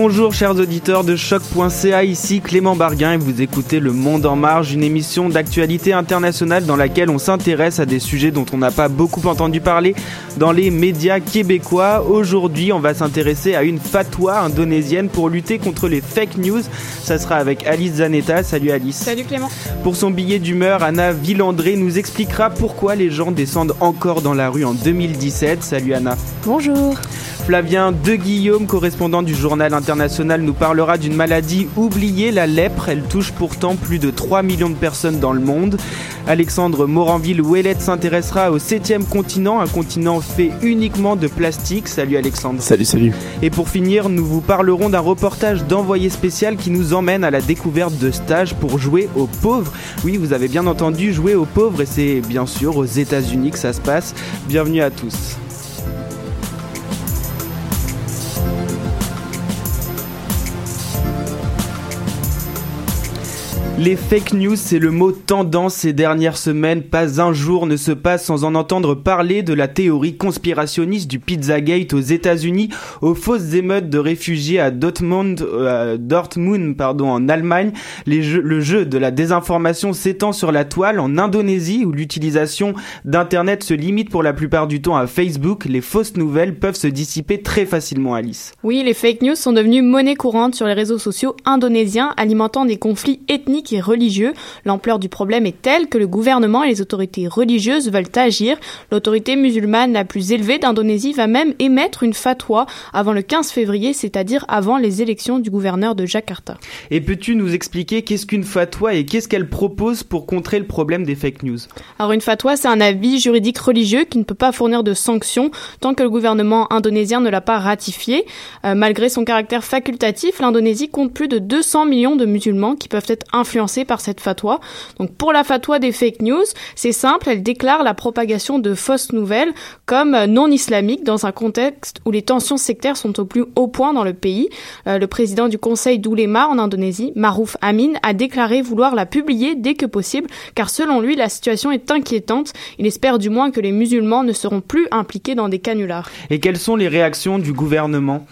Bonjour chers auditeurs de choc.ca, ici Clément Barguin et vous écoutez Le Monde en Marge, une émission d'actualité internationale dans laquelle on s'intéresse à des sujets dont on n'a pas beaucoup entendu parler dans les médias québécois. Aujourd'hui, on va s'intéresser à une fatwa indonésienne pour lutter contre les fake news. Ça sera avec Alice Zanetta. Salut Alice. Salut Clément. Pour son billet d'humeur, Anna Villandré nous expliquera pourquoi les gens descendent encore dans la rue en 2017. Salut Anna. Bonjour. Flavien De Guillaume, correspondant du journal international, nous parlera d'une maladie oubliée, la lèpre. Elle touche pourtant plus de 3 millions de personnes dans le monde. Alexandre Moranville-Ouellette s'intéressera au 7 continent, un continent fait uniquement de plastique. Salut Alexandre. Salut, salut. Et pour finir, nous vous parlerons d'un reportage d'envoyé spécial qui nous emmène à la découverte de stages pour jouer aux pauvres. Oui, vous avez bien entendu, jouer aux pauvres et c'est bien sûr aux États-Unis que ça se passe. Bienvenue à tous. Les fake news, c'est le mot tendance ces dernières semaines. Pas un jour ne se passe sans en entendre parler de la théorie conspirationniste du Pizzagate aux États-Unis, aux fausses émeutes de réfugiés à Dortmund, euh, Dortmund en Allemagne. Le jeu de la désinformation s'étend sur la toile en Indonésie où l'utilisation d'Internet se limite pour la plupart du temps à Facebook. Les fausses nouvelles peuvent se dissiper très facilement, Alice. Oui, les fake news sont devenues monnaie courante sur les réseaux sociaux indonésiens, alimentant des conflits ethniques et religieux. L'ampleur du problème est telle que le gouvernement et les autorités religieuses veulent agir. L'autorité musulmane la plus élevée d'Indonésie va même émettre une fatwa avant le 15 février, c'est-à-dire avant les élections du gouverneur de Jakarta. Et peux-tu nous expliquer qu'est-ce qu'une fatwa et qu'est-ce qu'elle propose pour contrer le problème des fake news? Alors une fatwa, c'est un avis juridique religieux qui ne peut pas fournir de sanctions tant que le gouvernement indonésien ne l'a pas ratifié. Euh, malgré son caractère facultatif, l'Indonésie compte plus de 200 millions de musulmans qui peuvent être influencés par cette fatwa. Donc pour la fatwa des fake news, c'est simple, elle déclare la propagation de fausses nouvelles comme non islamiques dans un contexte où les tensions sectaires sont au plus haut point dans le pays. Euh, le président du conseil d'Oulema en Indonésie, Maruf Amin, a déclaré vouloir la publier dès que possible car selon lui la situation est inquiétante. Il espère du moins que les musulmans ne seront plus impliqués dans des canulars. Et quelles sont les réactions du gouvernement?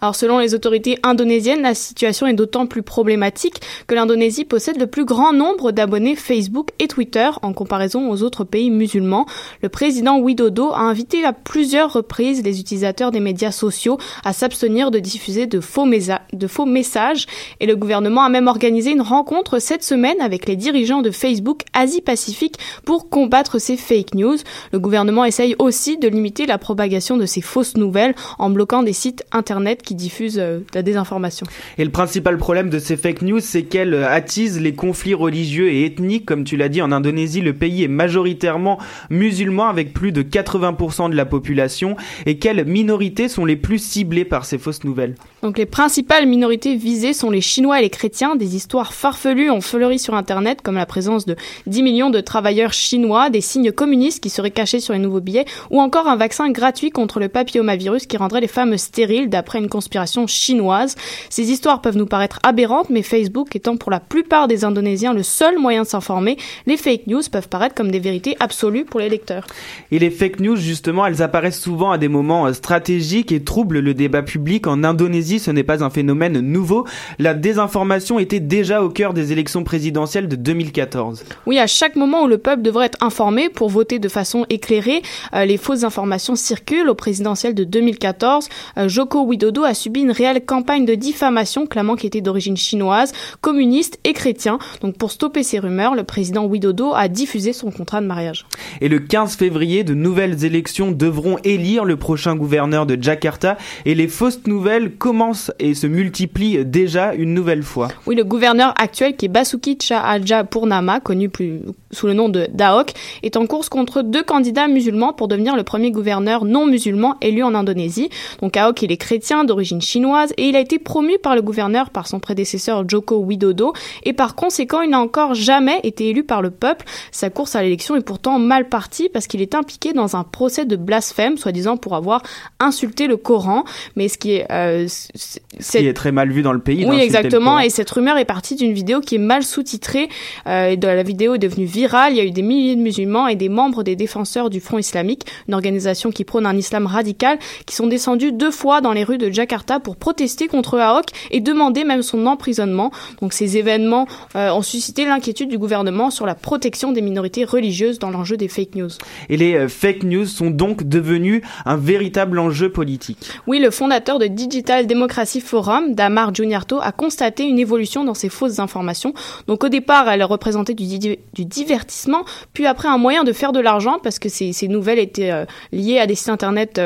Alors selon les autorités indonésiennes, la situation est d'autant plus problématique que l'Indonésie possède le plus grand nombre d'abonnés Facebook et Twitter en comparaison aux autres pays musulmans. Le président Widodo a invité à plusieurs reprises les utilisateurs des médias sociaux à s'abstenir de diffuser de faux, de faux messages et le gouvernement a même organisé une rencontre cette semaine avec les dirigeants de Facebook Asie-Pacifique pour combattre ces fake news. Le gouvernement essaye aussi de limiter la propagation de ces fausses nouvelles en bloquant des sites internet diffusent euh, la désinformation. Et le principal problème de ces fake news, c'est qu'elles attisent les conflits religieux et ethniques. Comme tu l'as dit, en Indonésie, le pays est majoritairement musulman avec plus de 80% de la population. Et quelles minorités sont les plus ciblées par ces fausses nouvelles? Donc les principales minorités visées sont les Chinois et les chrétiens. Des histoires farfelues ont fleuri sur Internet, comme la présence de 10 millions de travailleurs chinois, des signes communistes qui seraient cachés sur les nouveaux billets, ou encore un vaccin gratuit contre le papillomavirus qui rendrait les femmes stériles d'après une conspiration chinoise. Ces histoires peuvent nous paraître aberrantes, mais Facebook étant pour la plupart des Indonésiens le seul moyen de s'informer, les fake news peuvent paraître comme des vérités absolues pour les lecteurs. Et les fake news, justement, elles apparaissent souvent à des moments euh, stratégiques et troublent le débat public. En Indonésie, ce n'est pas un phénomène nouveau. La désinformation était déjà au cœur des élections présidentielles de 2014. Oui, à chaque moment où le peuple devrait être informé pour voter de façon éclairée, euh, les fausses informations circulent. Au présidentiel de 2014, euh, Joko Widodo a subi une réelle campagne de diffamation clamant qu'il était d'origine chinoise, communiste et chrétien. Donc pour stopper ces rumeurs, le président Widodo a diffusé son contrat de mariage. Et le 15 février, de nouvelles élections devront élire le prochain gouverneur de Jakarta et les fausses nouvelles commencent et se multiplient déjà une nouvelle fois. Oui, le gouverneur actuel qui est Basuki Tjahaja Purnama, connu plus sous le nom de Daok, est en course contre deux candidats musulmans pour devenir le premier gouverneur non musulman élu en Indonésie. Donc Daok, il est chrétien d'origine chinoise et il a été promu par le gouverneur par son prédécesseur Joko Widodo et par conséquent, il n'a encore jamais été élu par le peuple. Sa course à l'élection est pourtant mal partie parce qu'il est impliqué dans un procès de blasphème, soi-disant pour avoir insulté le Coran. Mais ce qui est, euh, ce qui est très mal vu dans le pays. Oui, exactement. Et cette rumeur est partie d'une vidéo qui est mal sous-titrée. Euh, la vidéo est devenue virale. Il y a eu des milliers de musulmans et des membres des défenseurs du Front islamique, une organisation qui prône un islam radical, qui sont descendus deux fois dans les rues de Jakarta pour protester contre Ahok et demander même son emprisonnement. Donc ces événements euh, ont suscité l'inquiétude du gouvernement sur la protection des minorités religieuses dans l'enjeu des fake news. Et les euh, fake news sont donc devenus un véritable enjeu politique. Oui, le fondateur de Digital Democracy Forum, Damar Juniarto, a constaté une évolution dans ces fausses informations. Donc au départ, elle représentait du, du divertissement, puis après un moyen de faire de l'argent parce que ces, ces nouvelles étaient euh, liées à des sites internet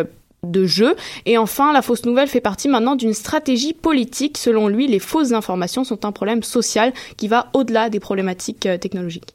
de jeu. Et enfin, la fausse nouvelle fait partie maintenant d'une stratégie politique. Selon lui, les fausses informations sont un problème social qui va au-delà des problématiques euh, technologiques.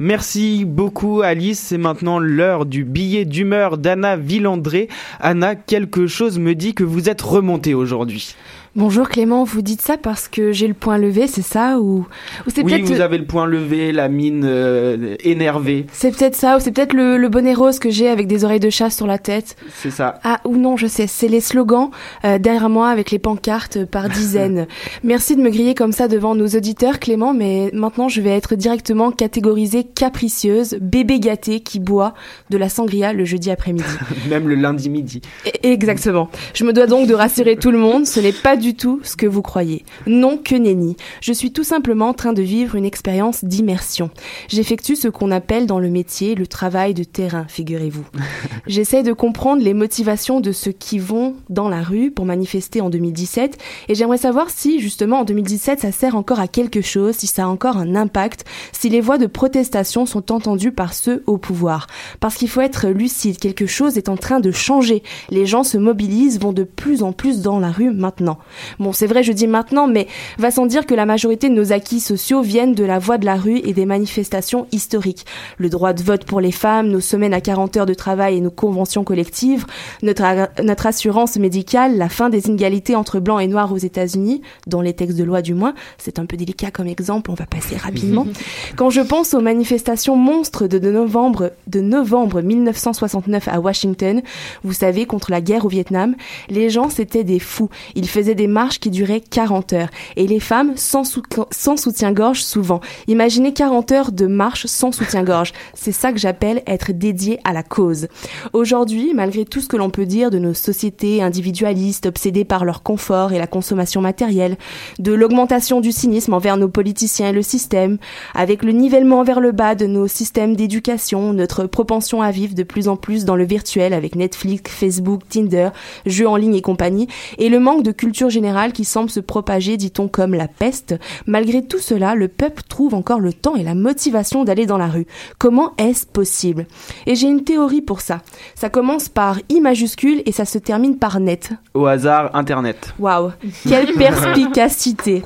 Merci beaucoup Alice. C'est maintenant l'heure du billet d'humeur d'Anna Villandré. Anna, quelque chose me dit que vous êtes remontée aujourd'hui. Bonjour Clément, vous dites ça parce que j'ai le point levé, c'est ça ou, ou c'est Oui, vous avez le point levé, la mine euh, énervée. C'est peut-être ça, ou c'est peut-être le, bonnet rose que j'ai avec des oreilles de chat sur la tête. C'est ça. Ah ou non, je sais, c'est les slogans euh, derrière moi avec les pancartes par dizaines. Merci de me griller comme ça devant nos auditeurs Clément, mais maintenant je vais être directement catégorisée capricieuse, bébé gâté qui boit de la sangria le jeudi après-midi. Même le lundi midi. exactement. Je me dois donc de rassurer tout le monde, ce n'est pas du tout ce que vous croyez. Non que nenni. Je suis tout simplement en train de vivre une expérience d'immersion. J'effectue ce qu'on appelle dans le métier le travail de terrain, figurez-vous. J'essaie de comprendre les motivations de ceux qui vont dans la rue pour manifester en 2017 et j'aimerais savoir si justement en 2017 ça sert encore à quelque chose, si ça a encore un impact, si les voix de protestation sont entendues par ceux au pouvoir. Parce qu'il faut être lucide, quelque chose est en train de changer. Les gens se mobilisent, vont de plus en plus dans la rue maintenant. Bon, c'est vrai, je dis maintenant, mais va sans dire que la majorité de nos acquis sociaux viennent de la voix de la rue et des manifestations historiques. Le droit de vote pour les femmes, nos semaines à 40 heures de travail et nos conventions collectives, notre, notre assurance médicale, la fin des inégalités entre blancs et noirs aux États-Unis, dans les textes de loi du moins, c'est un peu délicat comme exemple, on va passer rapidement. Quand je pense aux manifestations monstres de, de novembre, de novembre 1969 à Washington, vous savez, contre la guerre au Vietnam, les gens c'était des fous. Ils faisaient des marches qui duraient 40 heures. Et les femmes sans, sans soutien-gorge souvent. Imaginez 40 heures de marche sans soutien-gorge. C'est ça que j'appelle être dédié à la cause. Aujourd'hui, malgré tout ce que l'on peut dire de nos sociétés individualistes obsédées par leur confort et la consommation matérielle, de l'augmentation du cynisme envers nos politiciens et le système, avec le nivellement vers le bas de nos systèmes d'éducation, notre propension à vivre de plus en plus dans le virtuel avec Netflix, Facebook, Tinder, jeux en ligne et compagnie, et le manque de culture générale qui semble se propager, dit-on, comme la peste. Malgré tout cela, le peuple trouve encore le temps et la motivation d'aller dans la rue. Comment est-ce possible? Et j'ai une théorie pour ça. Ça commence par I majuscule majuscule et ça se termine par net. Au hasard, Internet. Waouh, quelle perspicacité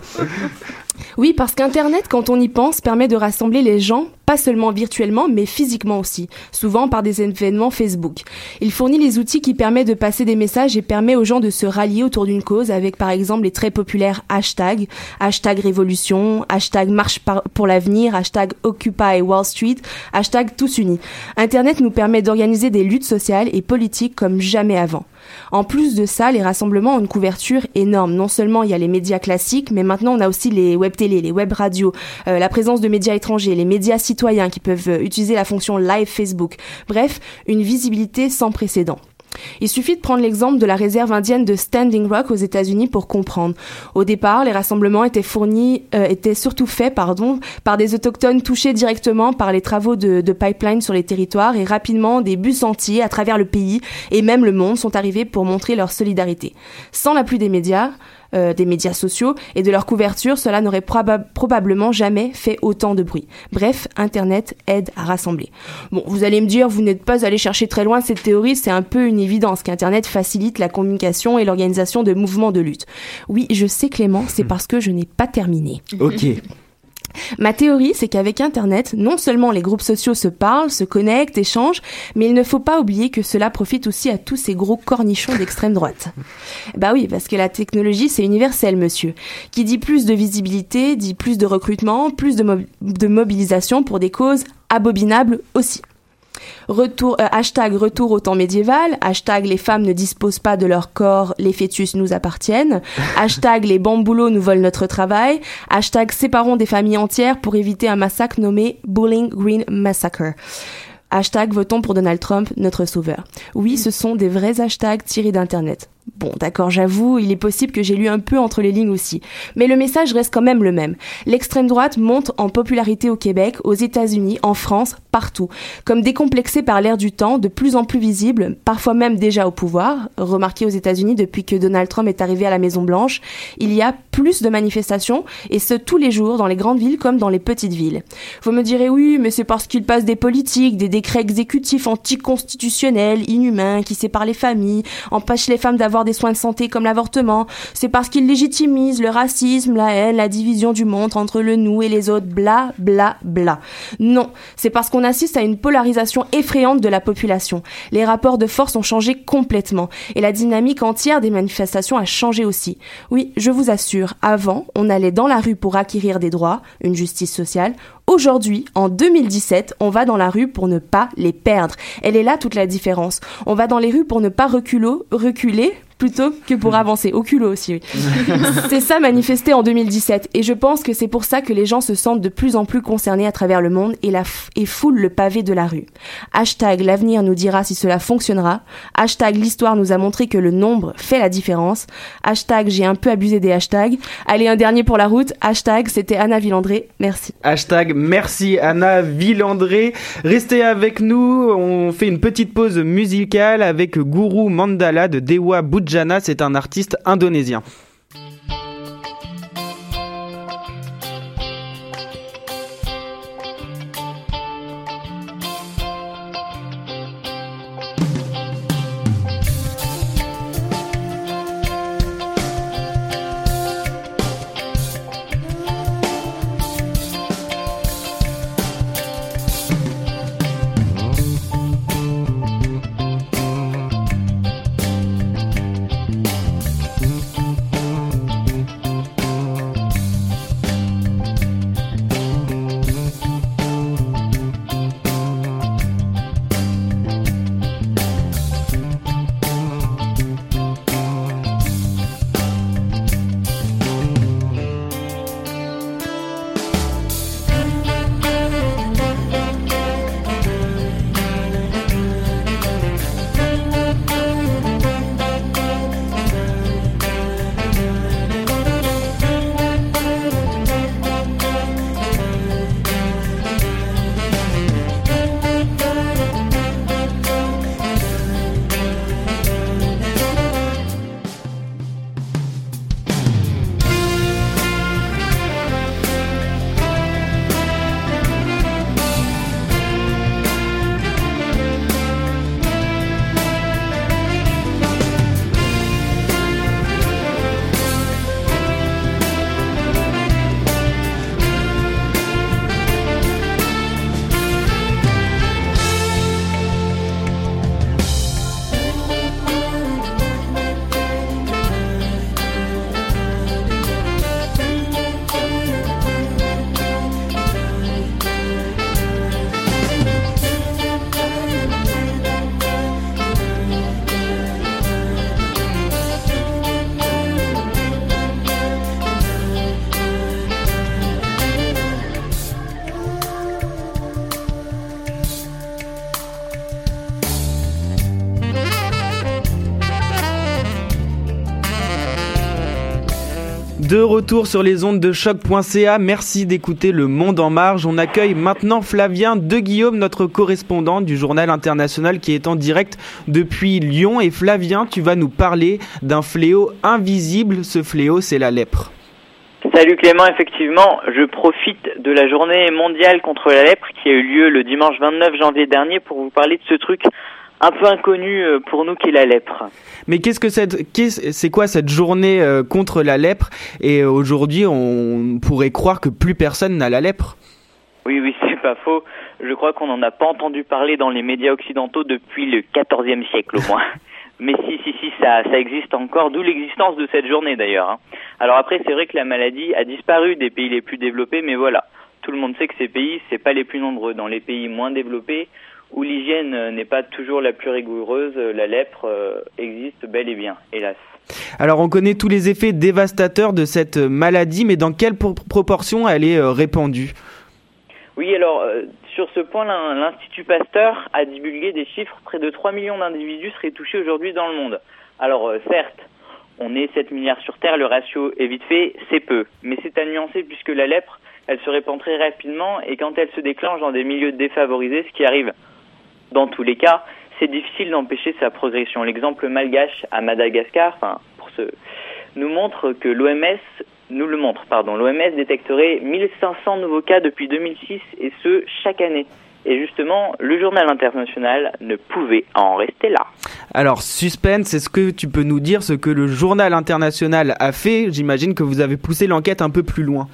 oui, parce qu'Internet, quand on y pense, permet de rassembler les gens, pas seulement virtuellement, mais physiquement aussi, souvent par des événements Facebook. Il fournit les outils qui permettent de passer des messages et permet aux gens de se rallier autour d'une cause avec par exemple les très populaires hashtags, hashtag révolution, hashtag marche pour l'avenir, hashtag Occupy Wall Street, hashtag tous unis. Internet nous permet d'organiser des luttes sociales et politiques comme jamais avant. En plus de ça, les rassemblements ont une couverture énorme. Non seulement il y a les médias classiques, mais maintenant on a aussi les web télé, les web radios, euh, la présence de médias étrangers, les médias citoyens qui peuvent euh, utiliser la fonction live Facebook. Bref, une visibilité sans précédent. Il suffit de prendre l'exemple de la réserve indienne de Standing Rock aux États-Unis pour comprendre. Au départ, les rassemblements euh, étaient surtout faits, pardon, par des autochtones touchés directement par les travaux de, de pipeline sur les territoires et rapidement des bus entiers à travers le pays et même le monde sont arrivés pour montrer leur solidarité. Sans l'appui des médias, euh, des médias sociaux et de leur couverture, cela n'aurait probablement jamais fait autant de bruit. Bref, Internet aide à rassembler. Bon, vous allez me dire, vous n'êtes pas allé chercher très loin cette théorie, c'est un peu une évidence qu'Internet facilite la communication et l'organisation de mouvements de lutte. Oui, je sais Clément, c'est hmm. parce que je n'ai pas terminé. Ok. Ma théorie, c'est qu'avec Internet, non seulement les groupes sociaux se parlent, se connectent, échangent, mais il ne faut pas oublier que cela profite aussi à tous ces gros cornichons d'extrême droite. Bah oui, parce que la technologie, c'est universel, monsieur. Qui dit plus de visibilité, dit plus de recrutement, plus de, mobilisation pour des causes abominables aussi. Retour, euh, hashtag retour au temps médiéval, hashtag les femmes ne disposent pas de leur corps, les fœtus nous appartiennent, hashtag les bamboulots nous volent notre travail, hashtag séparons des familles entières pour éviter un massacre nommé Bowling Green Massacre. Hashtag votons pour Donald Trump, notre sauveur. Oui, ce sont des vrais hashtags tirés d'Internet. Bon, d'accord, j'avoue, il est possible que j'ai lu un peu entre les lignes aussi. Mais le message reste quand même le même. L'extrême droite monte en popularité au Québec, aux États-Unis, en France, partout. Comme décomplexé par l'air du temps, de plus en plus visible, parfois même déjà au pouvoir. Remarqué aux États-Unis depuis que Donald Trump est arrivé à la Maison Blanche, il y a plus de manifestations, et ce tous les jours, dans les grandes villes comme dans les petites villes. Vous me direz oui, mais c'est parce qu'il passe des politiques, des décrets exécutifs anticonstitutionnels, inhumains, qui séparent les familles, empêchent les femmes d'avoir avoir des soins de santé comme l'avortement. C'est parce qu'ils légitimisent le racisme, la haine, la division du monde entre le nous et les autres, bla bla bla. Non, c'est parce qu'on assiste à une polarisation effrayante de la population. Les rapports de force ont changé complètement et la dynamique entière des manifestations a changé aussi. Oui, je vous assure, avant, on allait dans la rue pour acquérir des droits, une justice sociale. Aujourd'hui, en 2017, on va dans la rue pour ne pas les perdre. Elle est là toute la différence. On va dans les rues pour ne pas reculer, reculer plutôt que pour avancer. Au culot aussi, c'est ça manifesté en 2017. Et je pense que c'est pour ça que les gens se sentent de plus en plus concernés à travers le monde et, la et foulent le pavé de la rue. Hashtag l'avenir nous dira si cela fonctionnera. Hashtag l'histoire nous a montré que le nombre fait la différence. Hashtag j'ai un peu abusé des hashtags. Allez, un dernier pour la route. Hashtag c'était Anna Villandré. Merci. Hashtag merci Anna Villandré. Restez avec nous. On fait une petite pause musicale avec Guru Mandala de Dewa Budja Jana, c'est un artiste indonésien. Retour sur les ondes de choc.ca, merci d'écouter Le Monde en Marge. On accueille maintenant Flavien de Guillaume, notre correspondant du journal international qui est en direct depuis Lyon. Et Flavien, tu vas nous parler d'un fléau invisible. Ce fléau, c'est la lèpre. Salut Clément, effectivement, je profite de la journée mondiale contre la lèpre qui a eu lieu le dimanche 29 janvier dernier pour vous parler de ce truc un peu inconnu euh, pour nous qui est la lèpre. Mais qu'est-ce que cette, c'est quoi cette journée euh, contre la lèpre? Et aujourd'hui, on pourrait croire que plus personne n'a la lèpre. Oui, oui, c'est pas faux. Je crois qu'on n'en a pas entendu parler dans les médias occidentaux depuis le XIVe siècle au moins. Mais si, si, si, ça, ça existe encore, d'où l'existence de cette journée d'ailleurs. Hein. Alors après, c'est vrai que la maladie a disparu des pays les plus développés, mais voilà, tout le monde sait que ces pays, c'est pas les plus nombreux. Dans les pays moins développés, où l'hygiène euh, n'est pas toujours la plus rigoureuse, euh, la lèpre euh, existe bel et bien, hélas. Alors on connaît tous les effets dévastateurs de cette maladie, mais dans quelle proportion elle est répandue? Oui, alors sur ce point, l'Institut Pasteur a divulgué des chiffres, près de 3 millions d'individus seraient touchés aujourd'hui dans le monde. Alors certes, on est 7 milliards sur Terre, le ratio est vite fait, c'est peu, mais c'est à nuancer puisque la lèpre, elle se répand très rapidement et quand elle se déclenche dans des milieux défavorisés, ce qui arrive dans tous les cas, c'est difficile d'empêcher sa progression. L'exemple malgache à Madagascar, enfin, pour ce, nous montre que l'OMS nous le montre, pardon. L'OMS détecterait 1500 nouveaux cas depuis 2006 et ce chaque année. Et justement, le journal international ne pouvait en rester là. Alors, suspense, est-ce que tu peux nous dire ce que le journal international a fait? J'imagine que vous avez poussé l'enquête un peu plus loin.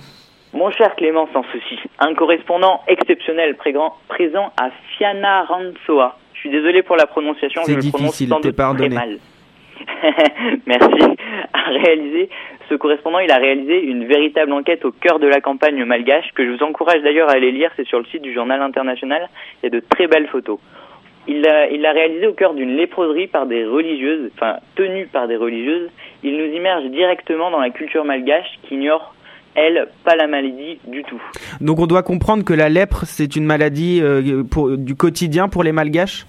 Mon cher Clément, sans souci, un correspondant exceptionnel présent à Fianarantsoa. Je suis désolé pour la prononciation, je le prononce sans doute très mal. Merci. A réalisé, ce correspondant, il a réalisé une véritable enquête au cœur de la campagne malgache que je vous encourage d'ailleurs à aller lire. C'est sur le site du Journal International. Il y a de très belles photos. Il l'a réalisé au cœur d'une léproserie par des religieuses, enfin tenue par des religieuses. Il nous immerge directement dans la culture malgache qui ignore elle, pas la maladie du tout. Donc on doit comprendre que la lèpre, c'est une maladie euh, pour, du quotidien pour les malgaches?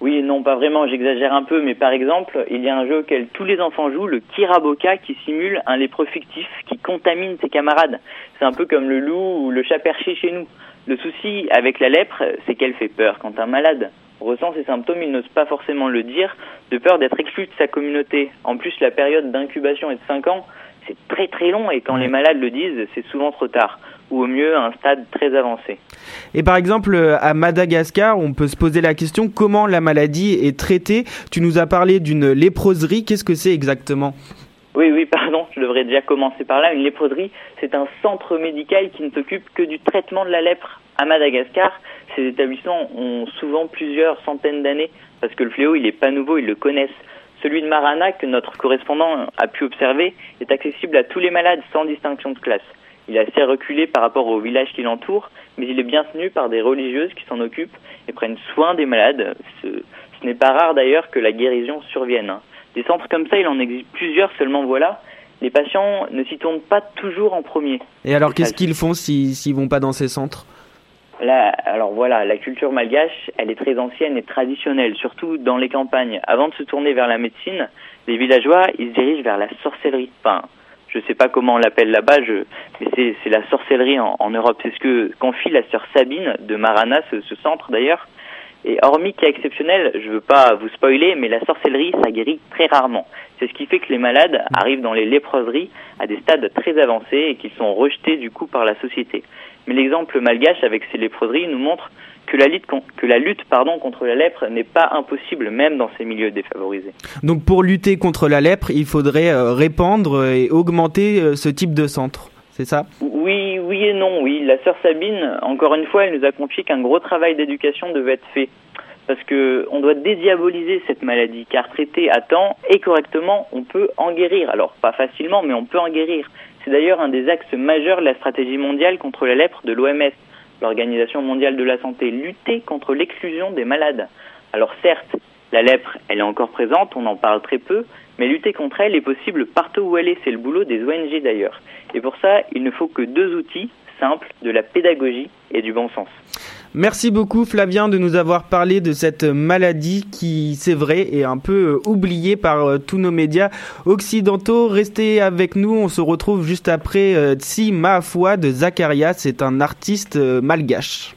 Oui, non, pas vraiment, j'exagère un peu, mais par exemple, il y a un jeu auquel tous les enfants jouent, le Kiraboka, qui simule un lépreux fictif qui contamine ses camarades. C'est un peu comme le loup ou le chat perché chez nous. Le souci avec la lèpre, c'est qu'elle fait peur. Quand un malade ressent ces symptômes, il n'ose pas forcément le dire, de peur d'être exclu de sa communauté. En plus, la période d'incubation est de 5 ans, c'est très très long et quand les malades le disent, c'est souvent trop tard ou au mieux à un stade très avancé. Et par exemple, à Madagascar, on peut se poser la question comment la maladie est traitée? Tu nous as parlé d'une léproserie, qu'est-ce que c'est exactement? Oui, oui, pardon, je devrais déjà commencer par là. Une léproserie, c'est un centre médical qui ne s'occupe que du traitement de la lèpre à Madagascar. Ces établissements ont souvent plusieurs centaines d'années parce que le fléau, il n'est pas nouveau, ils le connaissent. Celui de Marana, que notre correspondant a pu observer, est accessible à tous les malades sans distinction de classe. Il est assez reculé par rapport au village qui l'entoure, mais il est bien tenu par des religieuses qui s'en occupent et prennent soin des malades. Ce, n'est pas rare d'ailleurs que la guérison survienne. Hein. Des centres comme ça, il en existe plusieurs, seulement voilà, les patients ne s'y tournent pas toujours en premier. Et alors qu'est-ce qu'ils font s'ils ne vont pas dans ces centres? Alors voilà, la culture malgache, elle est très ancienne et traditionnelle, surtout dans les campagnes. Avant de se tourner vers la médecine, les villageois, ils se dirigent vers la sorcellerie. Enfin, je sais pas comment on l'appelle là-bas, mais c'est la sorcellerie en, Europe. C'est ce que confie la sœur Sabine de Marana, ce, ce centre d'ailleurs. Et hormis cas exceptionnel, je veux pas vous spoiler, mais la sorcellerie, ça guérit très rarement. C'est ce qui fait que les malades arrivent dans les léproseries à des stades très avancés et qu'ils sont rejetés du coup par la société. Mais l'exemple malgache avec ces léproseries nous montre que la lutte, que la lutte pardon, contre la lèpre n'est pas impossible même dans ces milieux défavorisés. Donc pour lutter contre la lèpre, il faudrait euh, répandre et augmenter euh, ce type de centre. C'est ça? Oui, oui et non, oui. La sœur Sabine, encore une fois, elle nous a confié qu'un gros travail d'éducation devait être fait. Parce que on doit dédiaboliser cette maladie, car traiter à temps et correctement, on peut en guérir. Alors pas facilement, mais on peut en guérir. C'est d'ailleurs un des axes majeurs de la stratégie mondiale contre la lèpre de l'OMS, l'Organisation mondiale de la santé, lutter contre l'exclusion des malades. Alors certes, la lèpre, elle est encore présente, on en parle très peu, mais lutter contre elle est possible partout où elle est, c'est le boulot des ONG d'ailleurs. Et pour ça, il ne faut que deux outils simples, de la pédagogie et du bon sens. Merci beaucoup Flavien de nous avoir parlé de cette maladie qui, c'est vrai, est un peu euh, oubliée par euh, tous nos médias occidentaux. Restez avec nous, on se retrouve juste après euh, Tsi Mahafwa de Zakaria, c'est un artiste euh, malgache.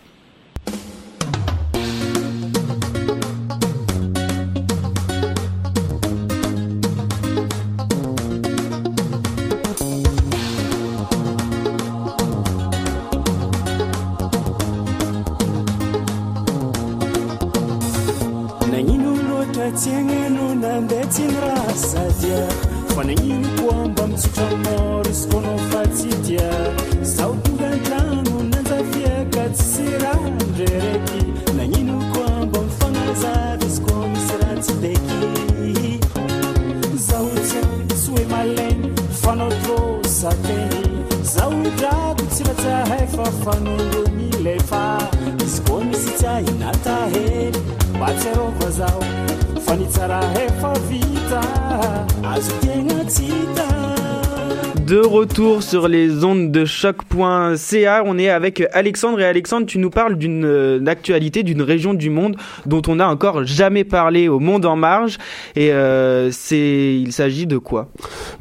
Sur les ondes de choc.ca, on est avec Alexandre et Alexandre, tu nous parles d'une euh, actualité d'une région du monde dont on n'a encore jamais parlé au Monde en marge et euh, c'est il s'agit de quoi?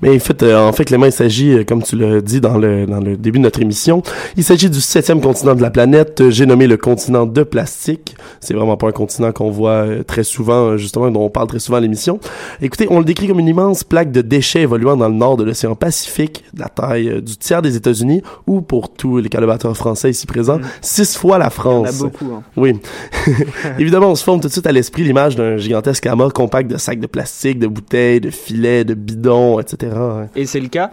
Mais en fait, euh, en fait, Clément, il s'agit, euh, comme tu l'as dit dans le, dans le début de notre émission, il s'agit du septième continent de la planète. J'ai nommé le continent de plastique. C'est vraiment pas un continent qu'on voit euh, très souvent, justement, dont on parle très souvent à l'émission. Écoutez, on le décrit comme une immense plaque de déchets évoluant dans le nord de l'océan Pacifique, de la taille du tiers des États-Unis, ou pour tous les collaborateurs français ici présents, six fois la France. a beaucoup. hein. Oui. Évidemment, on se forme tout de suite à l'esprit l'image d'un gigantesque amas compact de sacs de plastique, de bouteilles, de filets, de bidons, etc. Et c'est le cas?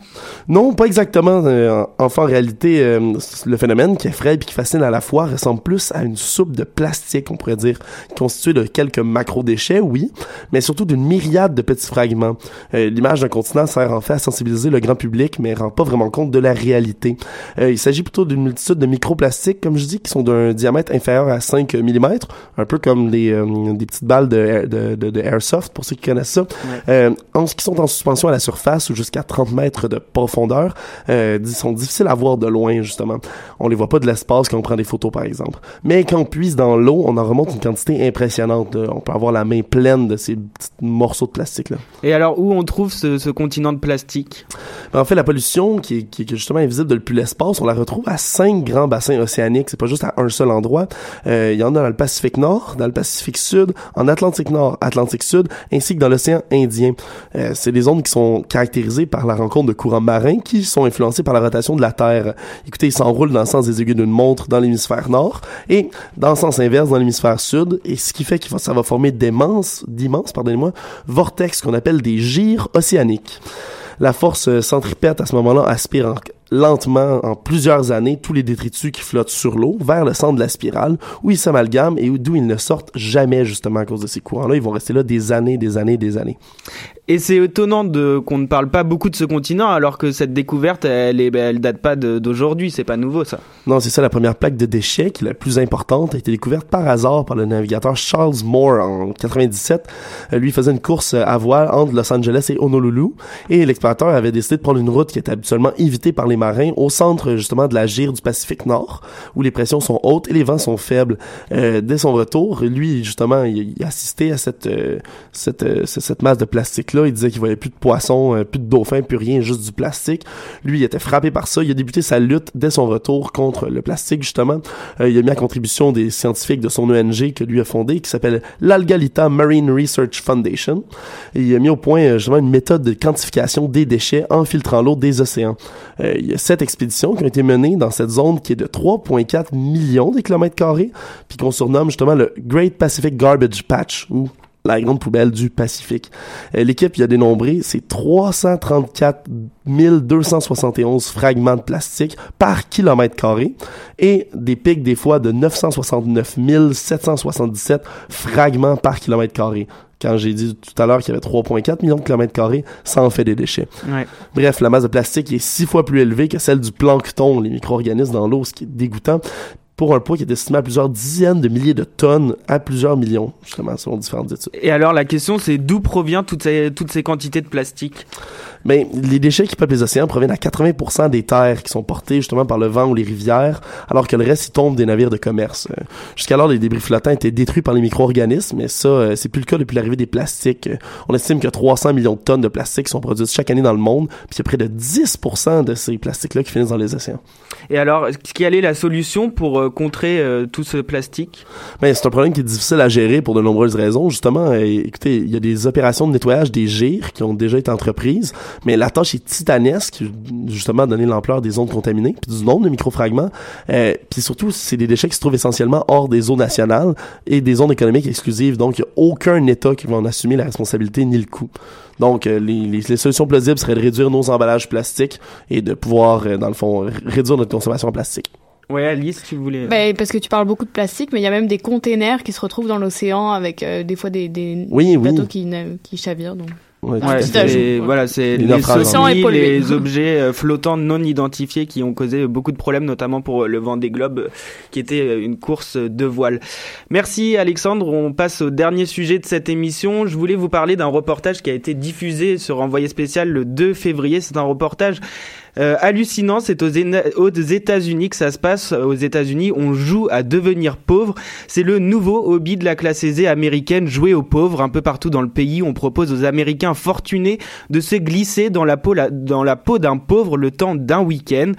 Non, pas exactement. Euh, enfin, en réalité, euh, le phénomène qui effraie et qui fascine à la fois ressemble plus à une soupe de plastique, on pourrait dire, constituée de quelques macro-déchets, oui, mais surtout d'une myriade de petits fragments. Euh, L'image d'un continent sert en fait à sensibiliser le grand public, mais rend pas vraiment compte de la réalité. Euh, il s'agit plutôt d'une multitude de microplastiques, comme je dis, qui sont d'un diamètre inférieur à 5 mm, un peu comme des, euh, des petites balles de, air- de, de, de airsoft, pour ceux qui connaissent ça, euh, en ce qui sont en suspension à la surface ou jusqu'à 30 mètres de profondeur, ils sont difficiles à voir de loin, justement. On les voit pas de l'espace quand on prend des photos, par exemple. Mais quand on puise dans l'eau, on en remonte une quantité impressionnante. là. On peut avoir la main pleine de ces petits morceaux de plastique-là. Et alors où on trouve ce, ce continent de plastique? Ben, en fait, la pollution, qui est, qui est justement invisible depuis l'espace, on la retrouve à cinq grands bassins océaniques. C'est pas juste à un seul endroit. Euh, Il y en a dans le Pacifique Nord, dans le Pacifique Sud, en Atlantique Nord, Atlantique Sud, ainsi que dans l'océan Indien. Euh, c'est des zones qui sont caractérisées par la rencontre de courants marins qui sont influencés par la rotation de la Terre. Écoutez, ils s'enroulent dans le sens des aiguilles d'une montre dans l'hémisphère nord et dans le sens inverse dans l'hémisphère sud. Et ce qui fait que ça va former d'immenses, d'immenses, pardonnez-moi, vortex qu'on appelle des gyres océaniques. La force euh, centripète à ce moment-là aspire en- lentement en plusieurs années tous les détritus qui flottent sur l'eau vers le centre de la spirale où ils s'amalgament et où- d'où ils ne sortent jamais justement à cause de ces courants-là. Ils vont rester là des années, des années, des années. Et c'est étonnant de qu'on ne parle pas beaucoup de ce continent alors que cette découverte elle est elle date pas d'aujourd'hui, c'est pas nouveau ça. Non, c'est ça, la première plaque de déchets, qui est la plus importante, a été découverte par hasard par le navigateur Charles Moore en 97. Euh, lui faisait une course à voile entre Los Angeles et Honolulu, et l'explorateur avait décidé de prendre une route qui était habituellement évitée par les marins au centre justement de la gire du Pacifique Nord, où les pressions sont hautes et les vents sont faibles. Euh, dès son retour, lui justement, il, il assistait à cette, euh, cette, euh, cette, masse de plastique-là. Il disait qu'il voyait plus de poissons, euh, plus de dauphins, plus rien, juste du plastique. Lui, il était frappé par ça. Il a débuté sa lutte dès son retour contre le plastique, justement. Euh, il a mis à contribution des scientifiques de son ONG que lui a fondé, qui s'appelle l'Algalita Marine Research Foundation. Il a mis au point, euh, justement, une méthode de quantification des déchets en filtrant l'eau des océans. Il y a sept expéditions qui ont été menées dans cette zone qui est de 3,4 millions de kilomètres carrés, puis qu'on surnomme justement le Great Pacific Garbage Patch, ou la grande poubelle du Pacifique. Euh, L'équipe y a dénombré ces 334 271 fragments de plastique par kilomètre carré et des pics des fois de 969 777 fragments par kilomètre carré. Quand j'ai dit tout à l'heure qu'il y avait 3,4 millions de kilomètres carrés, ça en fait des déchets. Ouais. Bref, la masse de plastique est six fois plus élevée que celle du plancton, les micro-organismes dans l'eau, ce qui est dégoûtant. Pour un poids qui est estimé à plusieurs dizaines de milliers de tonnes à plusieurs millions, justement, selon différentes études. Et alors la question c'est d'où provient toutes ces, toutes ces quantités de plastique? Mais les déchets qui peuplent les océans proviennent à 80% des terres qui sont portées justement par le vent ou les rivières, alors que le reste, il tombe des navires de commerce. Euh, Jusqu'alors, les débris flottants étaient détruits par les micro-organismes, mais ça, euh, c'est plus le cas depuis l'arrivée des plastiques. Euh, On estime que 300 millions de tonnes de plastique sont produites chaque année dans le monde, puis il y a près de 10% de ces plastiques-là qui finissent dans les océans. Et alors, quelle est la solution pour contrer euh, tout ce plastique? Ben, c'est un problème qui est difficile à gérer pour de nombreuses raisons. Justement, euh, écoutez, il y a des opérations de nettoyage des gires qui ont déjà été entreprises, mais la tâche est titanesque, justement, donner l'ampleur des zones contaminées, puis du nombre de microfragments. Euh, puis surtout, c'est des déchets qui se trouvent essentiellement hors des eaux nationales et des zones économiques exclusives. Donc, il n'y a aucun État qui va en assumer la responsabilité ni le coût. Donc, euh, les, les, les solutions plausibles seraient de réduire nos emballages plastiques et de pouvoir, dans le fond, réduire notre consommation en plastique. Ouais, Alice, tu voulais. Ben, parce que tu parles beaucoup de plastique, mais il y a même des containers qui se retrouvent dans l'océan avec euh, des fois des, des Oui, oui. bateaux qui, qui chavirent. Donc. Ouais, c'est- voilà, c'est Les les objets euh, flottants non identifiés qui ont causé beaucoup de problèmes, notamment pour euh, le Vendée Globe, euh, qui était une course de voile. Merci Alexandre. On passe au dernier sujet de cette émission. Je voulais vous parler d'un reportage qui a été diffusé sur Envoyé spécial le 2 février. C'est un reportage euh, hallucinant, c'est aux, États-Unis que ça se passe. Aux États-Unis, on joue à devenir pauvre. C'est le nouveau hobby de la classe aisée américaine, jouer aux pauvres. Un peu partout dans le pays, on propose aux Américains fortunés de se glisser dans la peau, d'un pauvre le temps d'un week-end.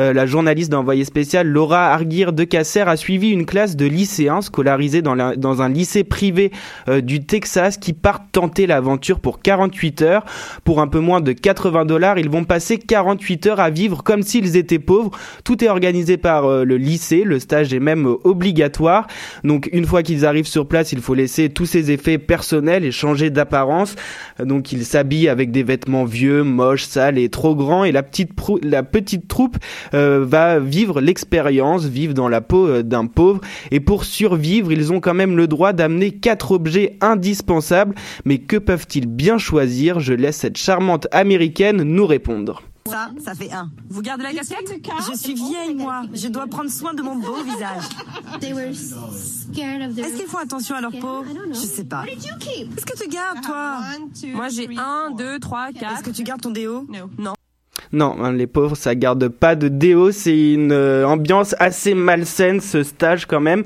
Euh, la journaliste d'envoyé spécial Laura Arguir de Casser a suivi une classe de lycéens scolarisés dans, la- dans un lycée privé euh, du Texas qui partent tenter l'aventure pour 48 heures. Pour un peu moins de 80 dollars, ils vont passer 48 à vivre comme s'ils étaient pauvres. Tout est organisé par euh, le lycée, le stage est même euh, obligatoire. Donc une fois qu'ils arrivent sur place, il faut laisser tous ces effets personnels et changer d'apparence. Donc ils s'habillent avec des vêtements vieux, moches, sales et trop grands et la petite, troupe euh, va vivre l'expérience, vivre dans la peau d'un pauvre. Et pour survivre, ils ont quand même le droit d'amener quatre objets indispensables. Mais que peuvent-ils bien choisir? Je laisse cette charmante américaine nous répondre. Ça, ça fait un. Vous gardez la casquette Je suis vieille, moi. Je dois prendre soin de mon beau visage. Est-ce qu'ils font attention à leur peau? Je sais pas. Qu'est-ce que tu gardes, toi? Moi, j'ai un, deux, trois, Est-ce quatre. que tu gardes ton déo? Non. Non, hein, les pauvres, ça garde pas de déo. C'est une euh, ambiance assez malsaine, ce stage quand même.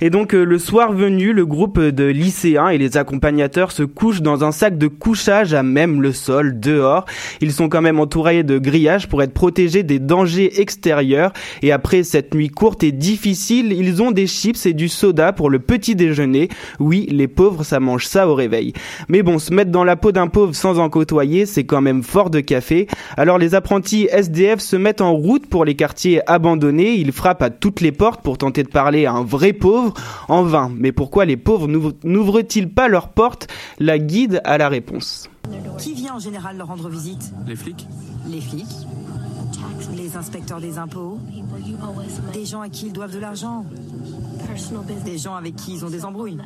Et donc, euh, le soir venu, le groupe de lycéens et les accompagnateurs se couchent dans un sac de couchage à même le sol, dehors. Ils sont quand même entourés de grillages pour être protégés des dangers extérieurs. Et après cette nuit courte et difficile, ils ont des chips et du soda pour le petit déjeuner. Oui, les pauvres, ça mange ça au réveil. Mais bon, se mettre dans la peau d'un pauvre sans en côtoyer, c'est quand même fort de café. Apprentis SDF se mettent en route pour les quartiers abandonnés. Ils frappent à toutes les portes pour tenter de parler à un vrai pauvre. En vain. Mais pourquoi les pauvres n'ouvrent- n'ouvrent-ils pas leurs portes? La guide a la réponse. Qui vient en général leur rendre visite? Les flics Les flics Les inspecteurs des impôts Des gens à qui ils doivent de l'argent Des gens avec qui ils ont des embrouilles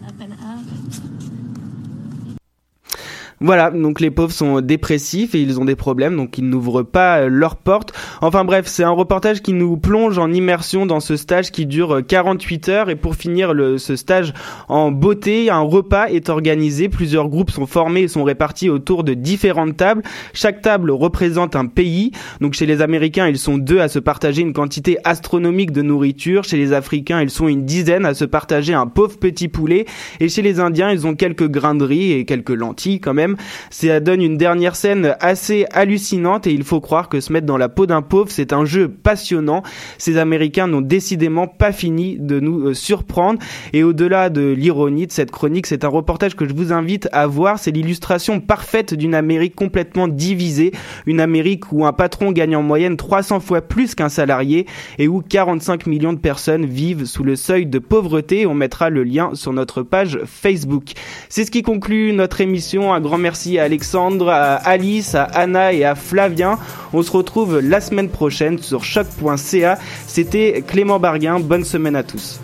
Voilà, donc les pauvres sont dépressifs et ils ont des problèmes, donc ils n'ouvrent pas euh, leurs portes. Enfin bref, c'est un reportage qui nous plonge en immersion dans ce stage qui dure euh, 48 heures. Et pour finir le, ce stage en beauté, un repas est organisé. Plusieurs groupes sont formés et sont répartis autour de différentes tables. Chaque table représente un pays. Donc chez les Américains, ils sont deux à se partager une quantité astronomique de nourriture. Chez les Africains, ils sont une dizaine à se partager un pauvre petit poulet. Et chez les Indiens, ils ont quelques grains de riz et quelques lentilles quand même. Ça donne une dernière scène assez hallucinante et il faut croire que se mettre dans la peau d'un pauvre, c'est un jeu passionnant. Ces Américains n'ont décidément pas fini de nous euh, surprendre. Et au-delà de l'ironie de cette chronique, c'est un reportage que je vous invite à voir. C'est l'illustration parfaite d'une Amérique complètement divisée. Une Amérique où un patron gagne en moyenne 300 fois plus qu'un salarié et où 45 millions de personnes vivent sous le seuil de pauvreté. On mettra le lien sur notre page Facebook. C'est ce qui conclut notre émission. Un grand merci à Alexandre, à Alice, à Anna et à Flavien. On se retrouve la semaine prochaine sur choc.ca. C'était Clément Barguin. Bonne semaine à tous.